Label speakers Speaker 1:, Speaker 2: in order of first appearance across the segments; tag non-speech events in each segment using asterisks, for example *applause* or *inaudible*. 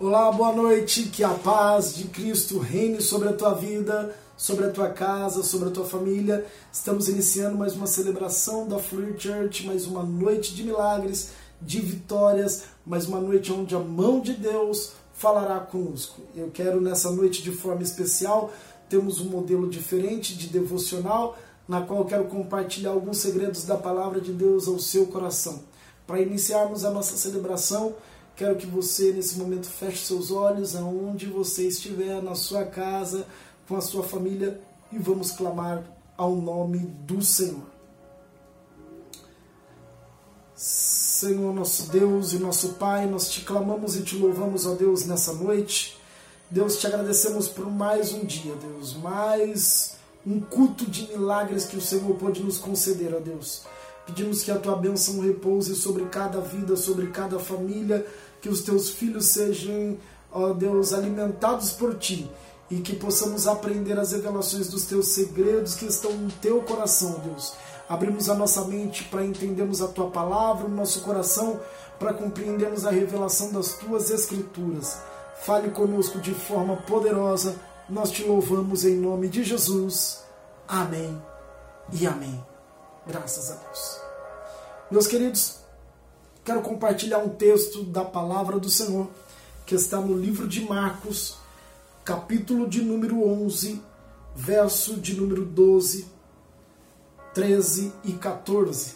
Speaker 1: Olá, boa noite, que a paz de Cristo reine sobre a tua vida, sobre a tua casa, sobre a tua família. Estamos iniciando mais uma celebração da Fluir Church, mais uma noite de milagres, de vitórias, mais uma noite onde a mão de Deus falará conosco. Eu quero nessa noite de forma especial, temos um modelo diferente de devocional, na qual eu quero compartilhar alguns segredos da palavra de Deus ao seu coração. Para iniciarmos a nossa celebração, Quero que você, nesse momento, feche seus olhos aonde você estiver, na sua casa, com a sua família, e vamos clamar ao nome do Senhor. Senhor, nosso Deus e nosso Pai, nós te clamamos e te louvamos, ó Deus, nessa noite. Deus, te agradecemos por mais um dia, Deus, mais um culto de milagres que o Senhor pode nos conceder, ó Deus. Pedimos que a tua bênção repouse sobre cada vida, sobre cada família, que os teus filhos sejam, ó Deus, alimentados por ti e que possamos aprender as revelações dos teus segredos que estão no teu coração, Deus. Abrimos a nossa mente para entendermos a tua palavra, o nosso coração para compreendermos a revelação das tuas escrituras. Fale conosco de forma poderosa. Nós te louvamos em nome de Jesus. Amém e amém. Graças a Deus. Meus queridos, quero compartilhar um texto da palavra do Senhor que está no livro de Marcos, capítulo de número 11, verso de número 12, 13 e 14.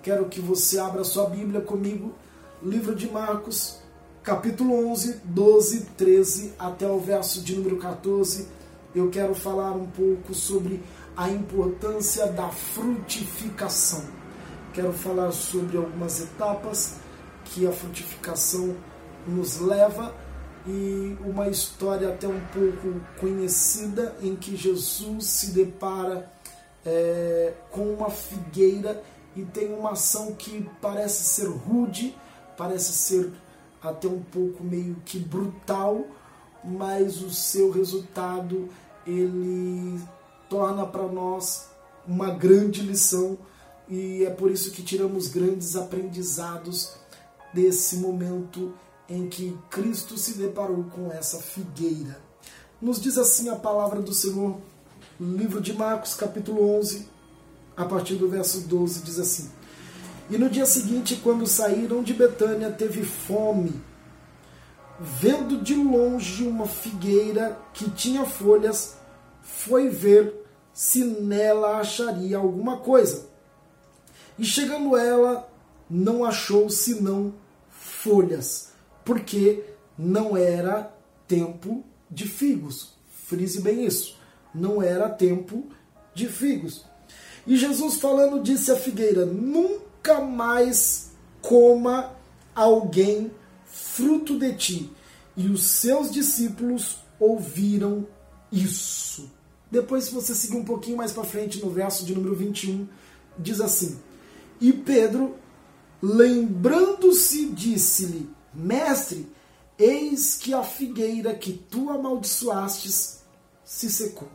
Speaker 1: Quero que você abra sua Bíblia comigo, livro de Marcos, capítulo 11, 12, 13 até o verso de número 14. Eu quero falar um pouco sobre a importância da frutificação quero falar sobre algumas etapas que a frutificação nos leva e uma história até um pouco conhecida em que Jesus se depara é, com uma figueira e tem uma ação que parece ser rude, parece ser até um pouco meio que brutal, mas o seu resultado ele torna para nós uma grande lição e é por isso que tiramos grandes aprendizados desse momento em que Cristo se deparou com essa figueira. Nos diz assim a palavra do Senhor, livro de Marcos, capítulo 11, a partir do verso 12, diz assim: E no dia seguinte, quando saíram de Betânia, teve fome. Vendo de longe uma figueira que tinha folhas, foi ver se nela acharia alguma coisa. E chegando ela, não achou senão folhas, porque não era tempo de figos. Frise bem isso. Não era tempo de figos. E Jesus falando disse à figueira: Nunca mais coma alguém fruto de ti. E os seus discípulos ouviram isso. Depois, se você seguir um pouquinho mais para frente no verso de número 21, diz assim: e Pedro, lembrando-se, disse-lhe: Mestre, eis que a figueira que tu amaldiçoastes se secou.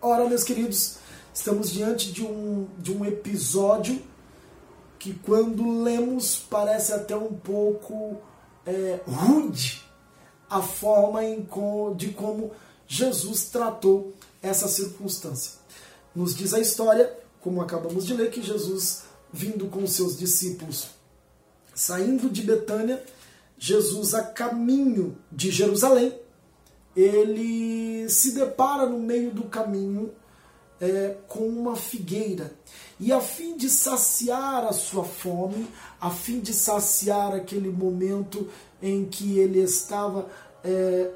Speaker 1: Ora, meus queridos, estamos diante de um, de um episódio que, quando lemos, parece até um pouco é, rude a forma em de como Jesus tratou essa circunstância. Nos diz a história como acabamos de ler, que Jesus, vindo com seus discípulos, saindo de Betânia, Jesus a caminho de Jerusalém, ele se depara no meio do caminho é, com uma figueira. E a fim de saciar a sua fome, a fim de saciar aquele momento em que ele estava é,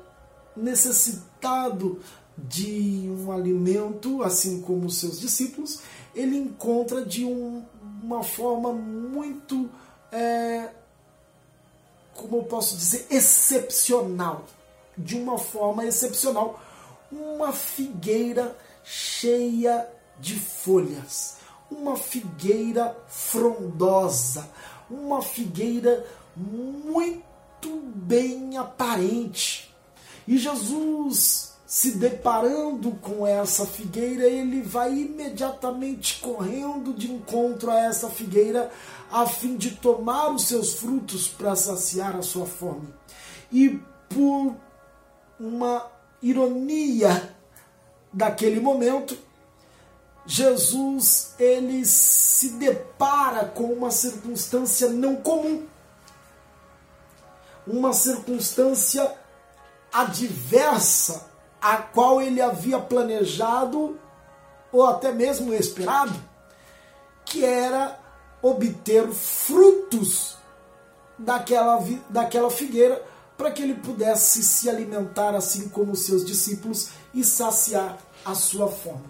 Speaker 1: necessitado de um alimento, assim como os seus discípulos, ele encontra de um, uma forma muito, é, como eu posso dizer, excepcional. De uma forma excepcional, uma figueira cheia de folhas, uma figueira frondosa, uma figueira muito bem aparente. E Jesus se deparando com essa figueira, ele vai imediatamente correndo de encontro a essa figueira, a fim de tomar os seus frutos para saciar a sua fome. e por uma ironia daquele momento, Jesus ele se depara com uma circunstância não comum, uma circunstância adversa a qual ele havia planejado ou até mesmo esperado, que era obter frutos daquela, daquela figueira para que ele pudesse se alimentar assim como seus discípulos e saciar a sua fome.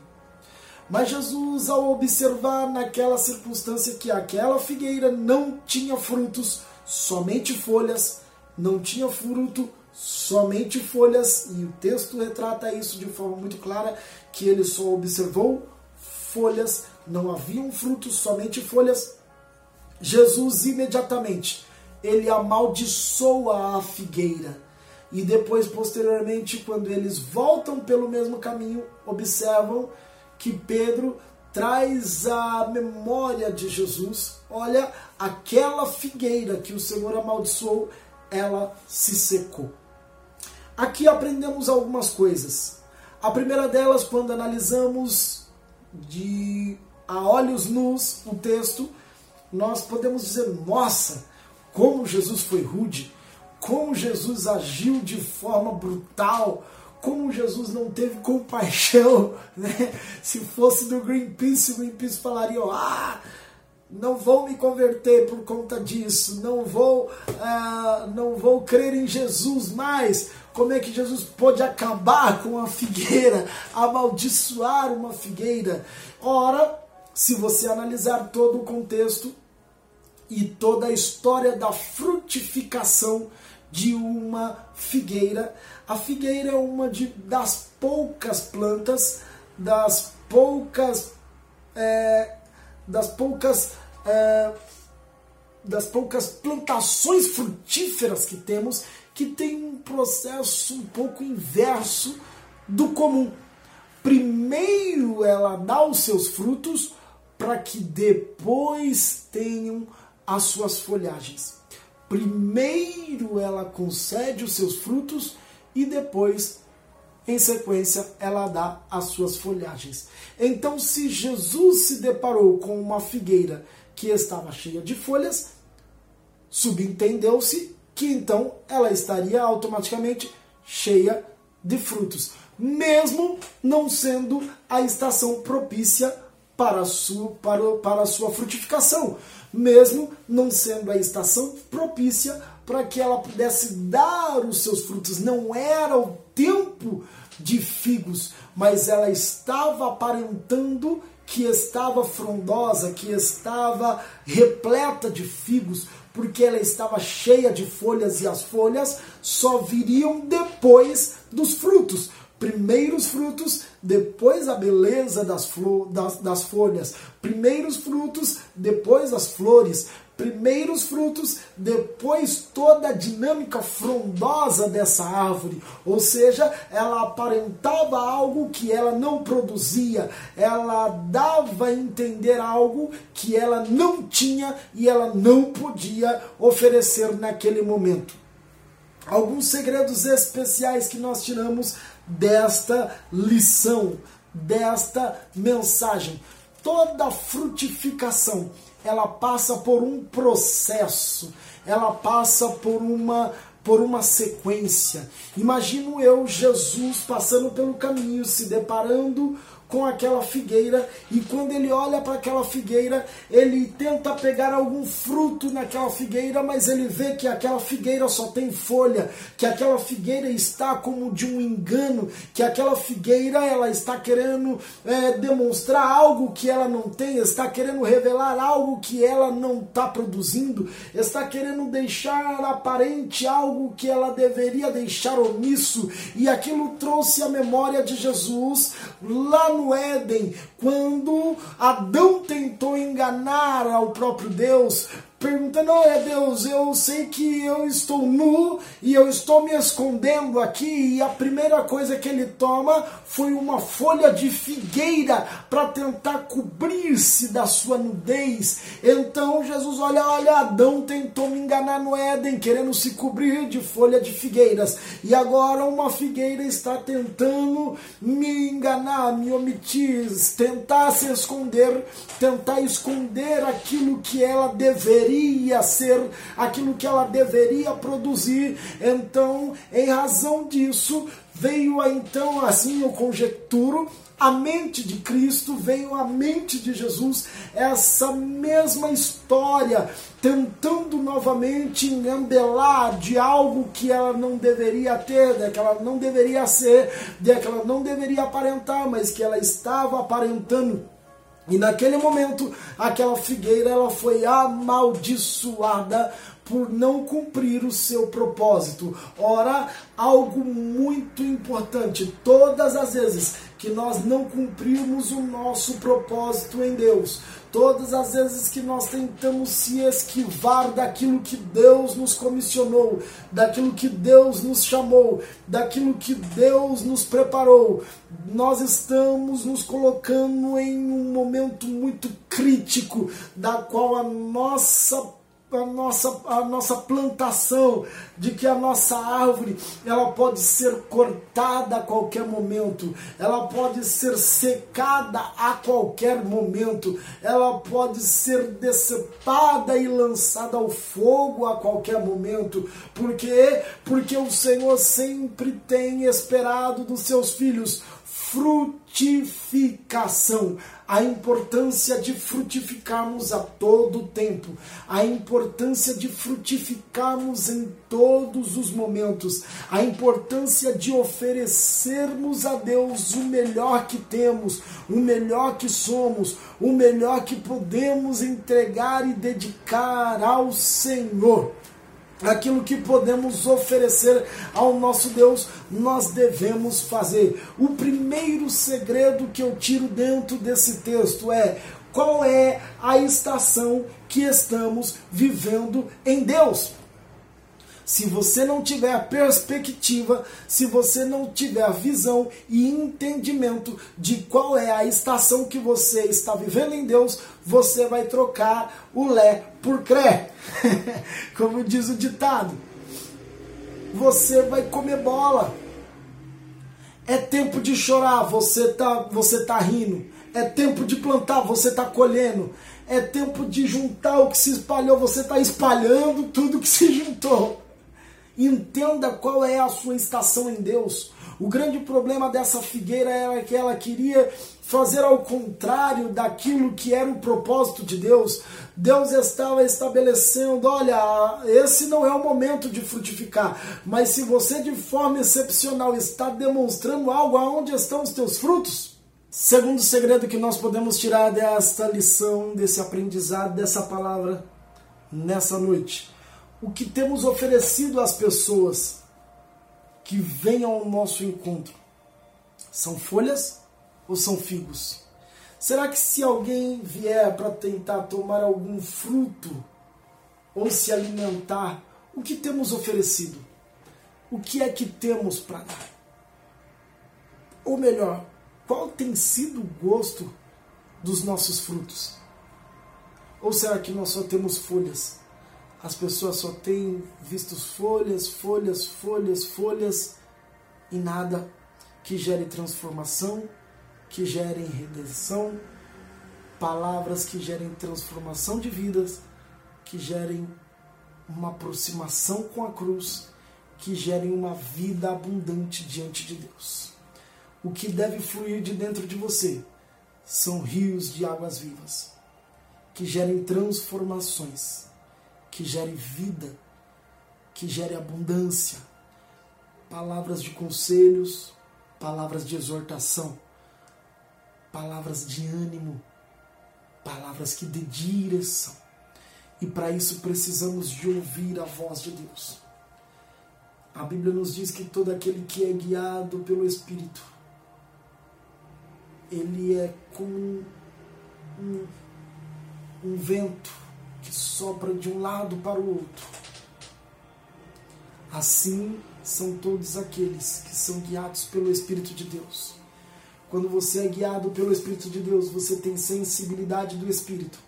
Speaker 1: Mas Jesus, ao observar naquela circunstância que aquela figueira não tinha frutos, somente folhas, não tinha fruto, somente folhas, e o texto retrata isso de forma muito clara, que ele só observou folhas, não haviam frutos, somente folhas. Jesus imediatamente ele amaldiçoa a figueira. E depois, posteriormente, quando eles voltam pelo mesmo caminho, observam que Pedro traz a memória de Jesus. Olha, aquela figueira que o Senhor amaldiçoou, ela se secou. Aqui aprendemos algumas coisas. A primeira delas, quando analisamos de a olhos nus o texto, nós podemos dizer: nossa, como Jesus foi rude, como Jesus agiu de forma brutal, como Jesus não teve compaixão, *laughs* né? Se fosse do Greenpeace, o Greenpeace falaria, ah, não vou me converter por conta disso, não vou, uh, não vou crer em Jesus mais. Como é que Jesus pode acabar com a figueira, amaldiçoar uma figueira? Ora, se você analisar todo o contexto, e toda a história da frutificação de uma figueira. A figueira é uma de, das poucas plantas, das poucas, é, das poucas, é, das poucas plantações frutíferas que temos que tem um processo um pouco inverso do comum. Primeiro ela dá os seus frutos para que depois tenham as suas folhagens. Primeiro ela concede os seus frutos e depois, em sequência, ela dá as suas folhagens. Então, se Jesus se deparou com uma figueira que estava cheia de folhas, subentendeu-se que então ela estaria automaticamente cheia de frutos, mesmo não sendo a estação propícia para a sua, para, para a sua frutificação mesmo não sendo a estação propícia para que ela pudesse dar os seus frutos. Não era o tempo de figos, mas ela estava aparentando que estava frondosa, que estava repleta de figos, porque ela estava cheia de folhas e as folhas só viriam depois dos frutos primeiros frutos, depois a beleza das, das, das folhas, primeiros frutos, depois as flores, primeiros frutos, depois toda a dinâmica frondosa dessa árvore. Ou seja, ela aparentava algo que ela não produzia, ela dava a entender algo que ela não tinha e ela não podia oferecer naquele momento. Alguns segredos especiais que nós tiramos desta lição, desta mensagem. Toda frutificação, ela passa por um processo, ela passa por uma por uma sequência. Imagino eu Jesus passando pelo caminho, se deparando com aquela figueira e quando ele olha para aquela figueira, ele tenta pegar algum fruto naquela figueira, mas ele vê que aquela figueira só tem folha, que aquela figueira está como de um engano, que aquela figueira ela está querendo é, demonstrar algo que ela não tem, está querendo revelar algo que ela não está produzindo, está querendo deixar aparente algo que ela deveria deixar omisso, e aquilo trouxe a memória de Jesus lá no Éden, quando Adão tentou enganar ao próprio Deus, perguntando: Olha, Deus, eu sei que eu estou nu e eu estou me escondendo aqui. E a primeira coisa que ele toma foi uma folha de figueira para tentar cobrir-se da sua nudez. Então Jesus olha: Olha, Adão tentou me enganar no Éden, querendo se cobrir de folha de figueiras. E agora uma figueira está tentando me enganar, me omitir, tentar se esconder, tentar esconder aquilo que ela deveria deveria ser, aquilo que ela deveria produzir. Então, em razão disso, veio então, assim eu conjecturo, a mente de Cristo, veio a mente de Jesus, essa mesma história, tentando novamente engambelar de algo que ela não deveria ter, de que ela não deveria ser, de que ela não deveria aparentar, mas que ela estava aparentando e naquele momento, aquela figueira ela foi amaldiçoada por não cumprir o seu propósito. Ora, algo muito importante, todas as vezes que nós não cumprimos o nosso propósito em Deus, todas as vezes que nós tentamos se esquivar daquilo que Deus nos comissionou, daquilo que Deus nos chamou, daquilo que Deus nos preparou, nós estamos nos colocando em um momento muito crítico, da qual a nossa a nossa, a nossa plantação, de que a nossa árvore ela pode ser cortada a qualquer momento, ela pode ser secada a qualquer momento, ela pode ser decepada e lançada ao fogo a qualquer momento. Por quê? Porque o Senhor sempre tem esperado dos seus filhos frutificação, a importância de frutificarmos a todo tempo, a importância de frutificarmos em todos os momentos, a importância de oferecermos a Deus o melhor que temos, o melhor que somos, o melhor que podemos entregar e dedicar ao Senhor aquilo que podemos oferecer ao nosso Deus, nós devemos fazer. O primeiro segredo que eu tiro dentro desse texto é qual é a estação que estamos vivendo em Deus. Se você não tiver perspectiva, se você não tiver visão e entendimento de qual é a estação que você está vivendo em Deus, você vai trocar o Lé por Cré. *laughs* Como diz o ditado. Você vai comer bola. É tempo de chorar, você tá, você tá rindo. É tempo de plantar, você tá colhendo. É tempo de juntar o que se espalhou, você tá espalhando tudo que se juntou. Entenda qual é a sua estação em Deus. O grande problema dessa figueira era que ela queria fazer ao contrário daquilo que era o propósito de Deus. Deus estava estabelecendo: olha, esse não é o momento de frutificar, mas se você de forma excepcional está demonstrando algo, aonde estão os teus frutos? Segundo segredo que nós podemos tirar desta lição, desse aprendizado, dessa palavra nessa noite o que temos oferecido às pessoas que vêm ao nosso encontro? São folhas ou são figos? Será que se alguém vier para tentar tomar algum fruto ou se alimentar, o que temos oferecido? O que é que temos para dar? Ou melhor, qual tem sido o gosto dos nossos frutos? Ou será que nós só temos folhas? As pessoas só têm visto folhas, folhas, folhas, folhas e nada que gere transformação, que gerem redenção, palavras que gerem transformação de vidas, que gerem uma aproximação com a cruz, que gerem uma vida abundante diante de Deus. O que deve fluir de dentro de você são rios de águas vivas, que gerem transformações que gere vida, que gere abundância, palavras de conselhos, palavras de exortação, palavras de ânimo, palavras que dê direção. E para isso precisamos de ouvir a voz de Deus. A Bíblia nos diz que todo aquele que é guiado pelo Espírito, ele é como um, um vento que sopra de um lado para o outro. Assim são todos aqueles que são guiados pelo Espírito de Deus. Quando você é guiado pelo Espírito de Deus, você tem sensibilidade do Espírito.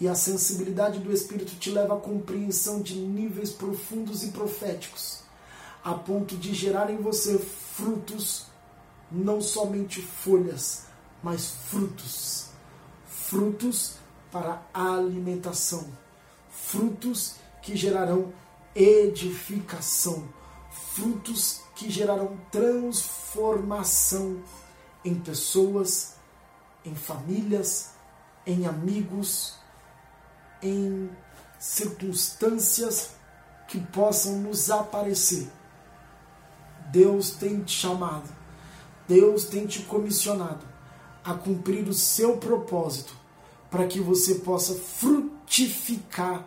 Speaker 1: E a sensibilidade do Espírito te leva à compreensão de níveis profundos e proféticos, a ponto de gerar em você frutos, não somente folhas, mas frutos. Frutos para alimentação. Frutos que gerarão edificação. Frutos que gerarão transformação em pessoas, em famílias, em amigos, em circunstâncias que possam nos aparecer. Deus tem te chamado, Deus tem te comissionado a cumprir o seu propósito para que você possa frutificar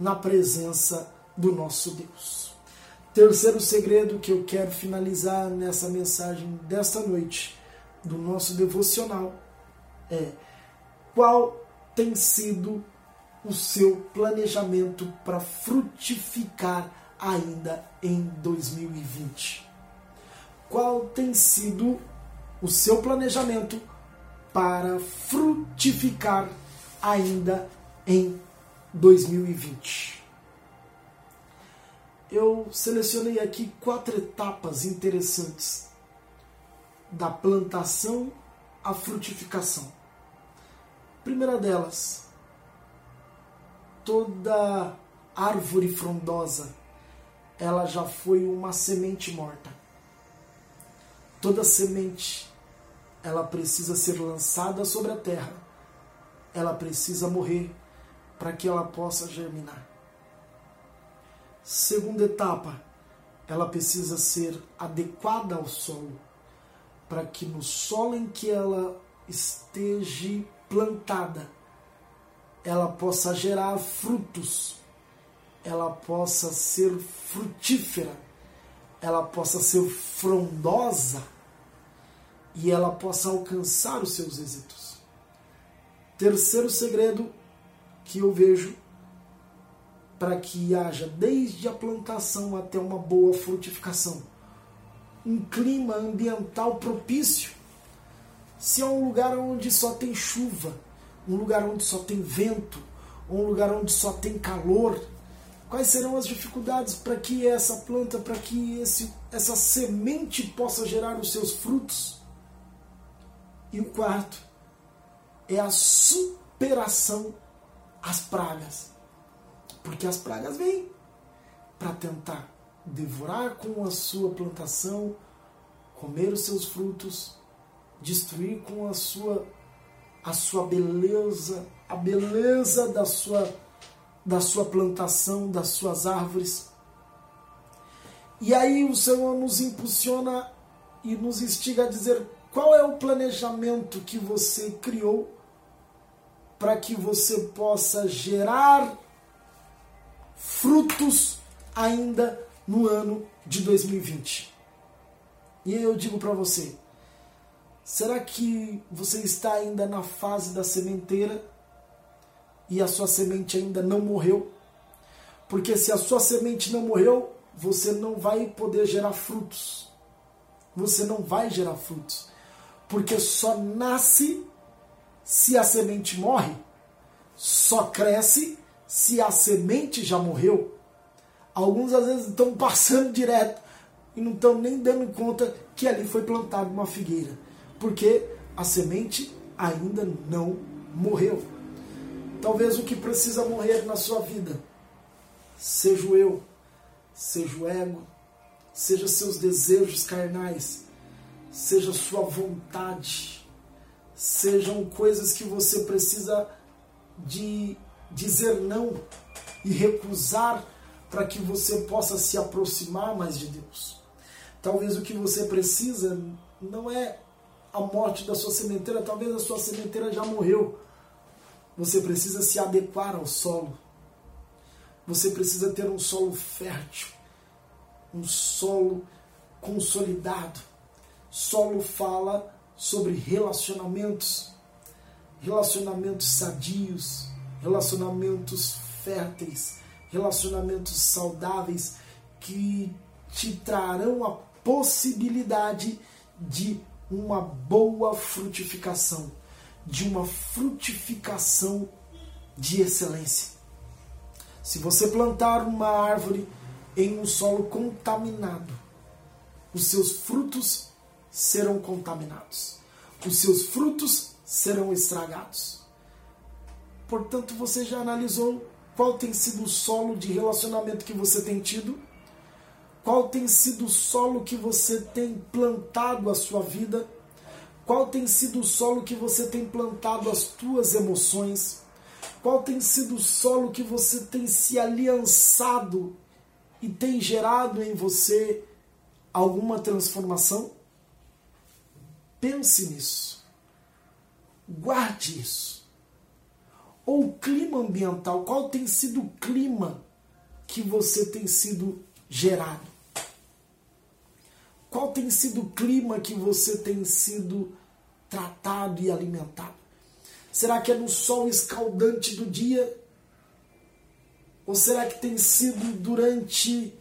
Speaker 1: na presença do nosso Deus. Terceiro segredo que eu quero finalizar nessa mensagem desta noite do nosso devocional é qual tem sido o seu planejamento para frutificar ainda em 2020? Qual tem sido o seu planejamento para frutificar ainda em 2020? Eu selecionei aqui quatro etapas interessantes da plantação à frutificação. Primeira delas, toda árvore frondosa, ela já foi uma semente morta. Toda semente, ela precisa ser lançada sobre a terra. Ela precisa morrer para que ela possa germinar. Segunda etapa, ela precisa ser adequada ao solo para que no solo em que ela esteja plantada, ela possa gerar frutos, ela possa ser frutífera, ela possa ser frondosa e ela possa alcançar os seus êxitos. Terceiro segredo que eu vejo para que haja desde a plantação até uma boa frutificação um clima ambiental propício. Se é um lugar onde só tem chuva, um lugar onde só tem vento, um lugar onde só tem calor, quais serão as dificuldades para que essa planta, para que esse, essa semente possa gerar os seus frutos? E o quarto é a superação às pragas. Porque as pragas vêm para tentar devorar com a sua plantação, comer os seus frutos, destruir com a sua a sua beleza, a beleza da sua da sua plantação, das suas árvores. E aí o Senhor nos impulsiona e nos instiga a dizer qual é o planejamento que você criou para que você possa gerar frutos ainda no ano de 2020. E eu digo para você, será que você está ainda na fase da sementeira e a sua semente ainda não morreu? Porque se a sua semente não morreu, você não vai poder gerar frutos. Você não vai gerar frutos. Porque só nasce se a semente morre, só cresce se a semente já morreu. Alguns às vezes estão passando direto e não estão nem dando conta que ali foi plantada uma figueira, porque a semente ainda não morreu. Talvez o que precisa morrer na sua vida seja o eu, seja o ego, seja seus desejos carnais, seja sua vontade, sejam coisas que você precisa de dizer não e recusar para que você possa se aproximar mais de Deus. Talvez o que você precisa não é a morte da sua sementeira, talvez a sua sementeira já morreu. Você precisa se adequar ao solo. Você precisa ter um solo fértil, um solo consolidado. Solo fala sobre relacionamentos, relacionamentos sadios, relacionamentos férteis, relacionamentos saudáveis que te trarão a possibilidade de uma boa frutificação, de uma frutificação de excelência. Se você plantar uma árvore em um solo contaminado, os seus frutos serão contaminados, os seus frutos serão estragados. Portanto, você já analisou qual tem sido o solo de relacionamento que você tem tido? Qual tem sido o solo que você tem plantado a sua vida? Qual tem sido o solo que você tem plantado as tuas emoções? Qual tem sido o solo que você tem se aliançado e tem gerado em você alguma transformação? Pense nisso. Guarde isso. Ou o clima ambiental, qual tem sido o clima que você tem sido gerado? Qual tem sido o clima que você tem sido tratado e alimentado? Será que é no sol escaldante do dia? Ou será que tem sido durante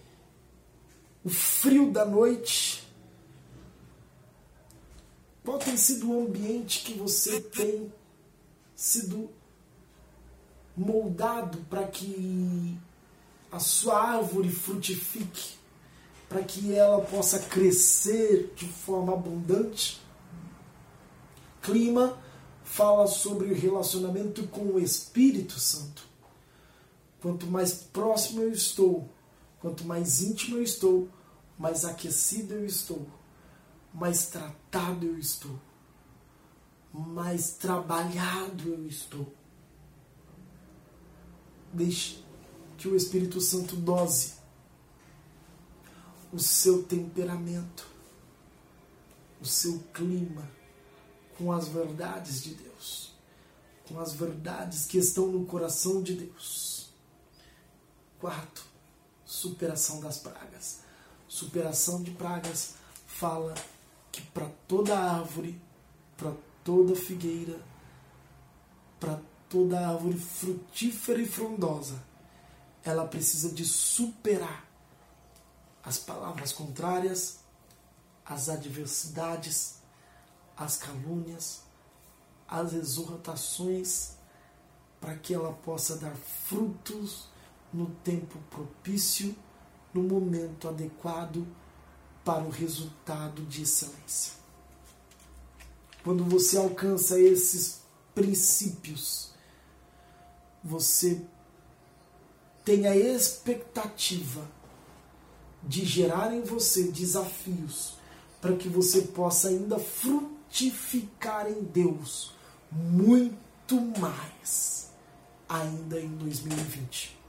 Speaker 1: o frio da noite? Qual tem sido o ambiente que você tem sido moldado para que a sua árvore frutifique? para que ela possa crescer de forma abundante. Clima fala sobre o relacionamento com o Espírito Santo. Quanto mais próximo eu estou, quanto mais íntimo eu estou, mais aquecido eu estou, mais tratado eu estou, mais trabalhado eu estou. Deixe que o Espírito Santo dose o seu temperamento, o seu clima com as verdades de Deus, com as verdades que estão no coração de Deus. Quarto, superação das pragas. Superação de pragas fala que para toda árvore, para toda figueira, para toda árvore frutífera e frondosa, ela precisa de superar as palavras contrárias, as adversidades, as calúnias, as exortações, para que ela possa dar frutos no tempo propício, no momento adequado para o resultado de excelência. Quando você alcança esses princípios, você tem a expectativa de gerar em você desafios para que você possa ainda frutificar em Deus muito mais ainda em 2020.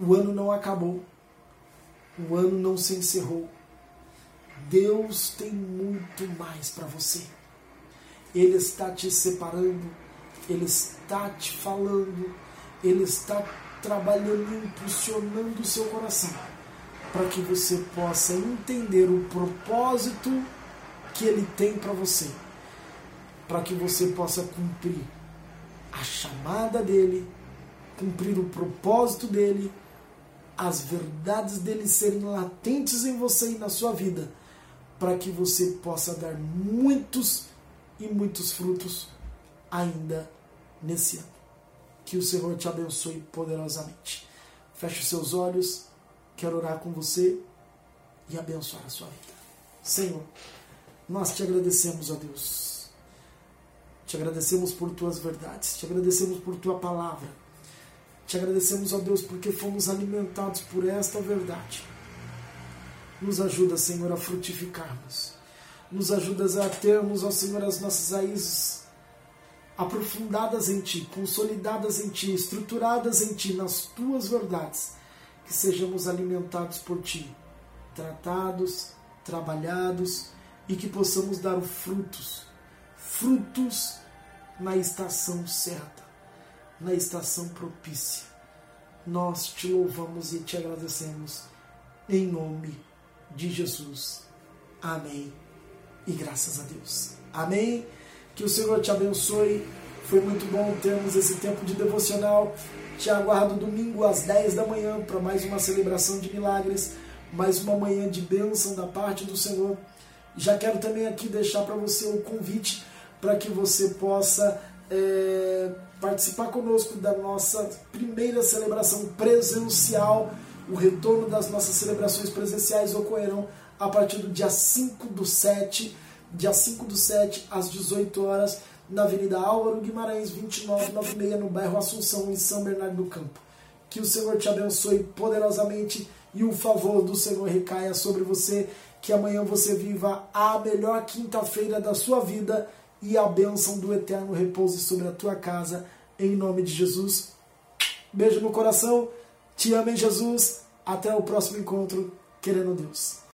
Speaker 1: O ano não acabou, o ano não se encerrou. Deus tem muito mais para você. Ele está te separando, ele está te falando, ele está trabalhando, impulsionando o seu coração para que você possa entender o propósito que ele tem para você, para que você possa cumprir a chamada dele, cumprir o propósito dele, as verdades dele serem latentes em você e na sua vida, para que você possa dar muitos e muitos frutos ainda nesse ano. Que o Senhor te abençoe poderosamente. Feche os seus olhos. Quero orar com você e abençoar a sua vida. Senhor, nós te agradecemos, ó Deus. Te agradecemos por tuas verdades, te agradecemos por tua palavra. Te agradecemos, ó Deus, porque fomos alimentados por esta verdade. Nos ajuda, Senhor, a frutificarmos. Nos ajudas a termos, ó Senhor, as nossas raízes aprofundadas em Ti, consolidadas em Ti, estruturadas em Ti, nas Tuas verdades que sejamos alimentados por Ti, tratados, trabalhados e que possamos dar frutos, frutos na estação certa, na estação propícia. Nós te louvamos e te agradecemos em nome de Jesus. Amém. E graças a Deus. Amém. Que o Senhor te abençoe Foi muito bom termos esse tempo de devocional. Te aguardo domingo às 10 da manhã para mais uma celebração de milagres, mais uma manhã de bênção da parte do Senhor. Já quero também aqui deixar para você o convite para que você possa é, participar conosco da nossa primeira celebração presencial. O retorno das nossas celebrações presenciais ocorrerão a partir do dia 5 do 7, dia 5 do 7 às 18 horas, na Avenida Álvaro Guimarães, 2996, no bairro Assunção, em São Bernardo do Campo. Que o Senhor te abençoe poderosamente e o favor do Senhor recaia sobre você. Que amanhã você viva a melhor quinta-feira da sua vida e a bênção do eterno repouse sobre a tua casa, em nome de Jesus. Beijo no coração, te amo em Jesus. Até o próximo encontro, querendo Deus.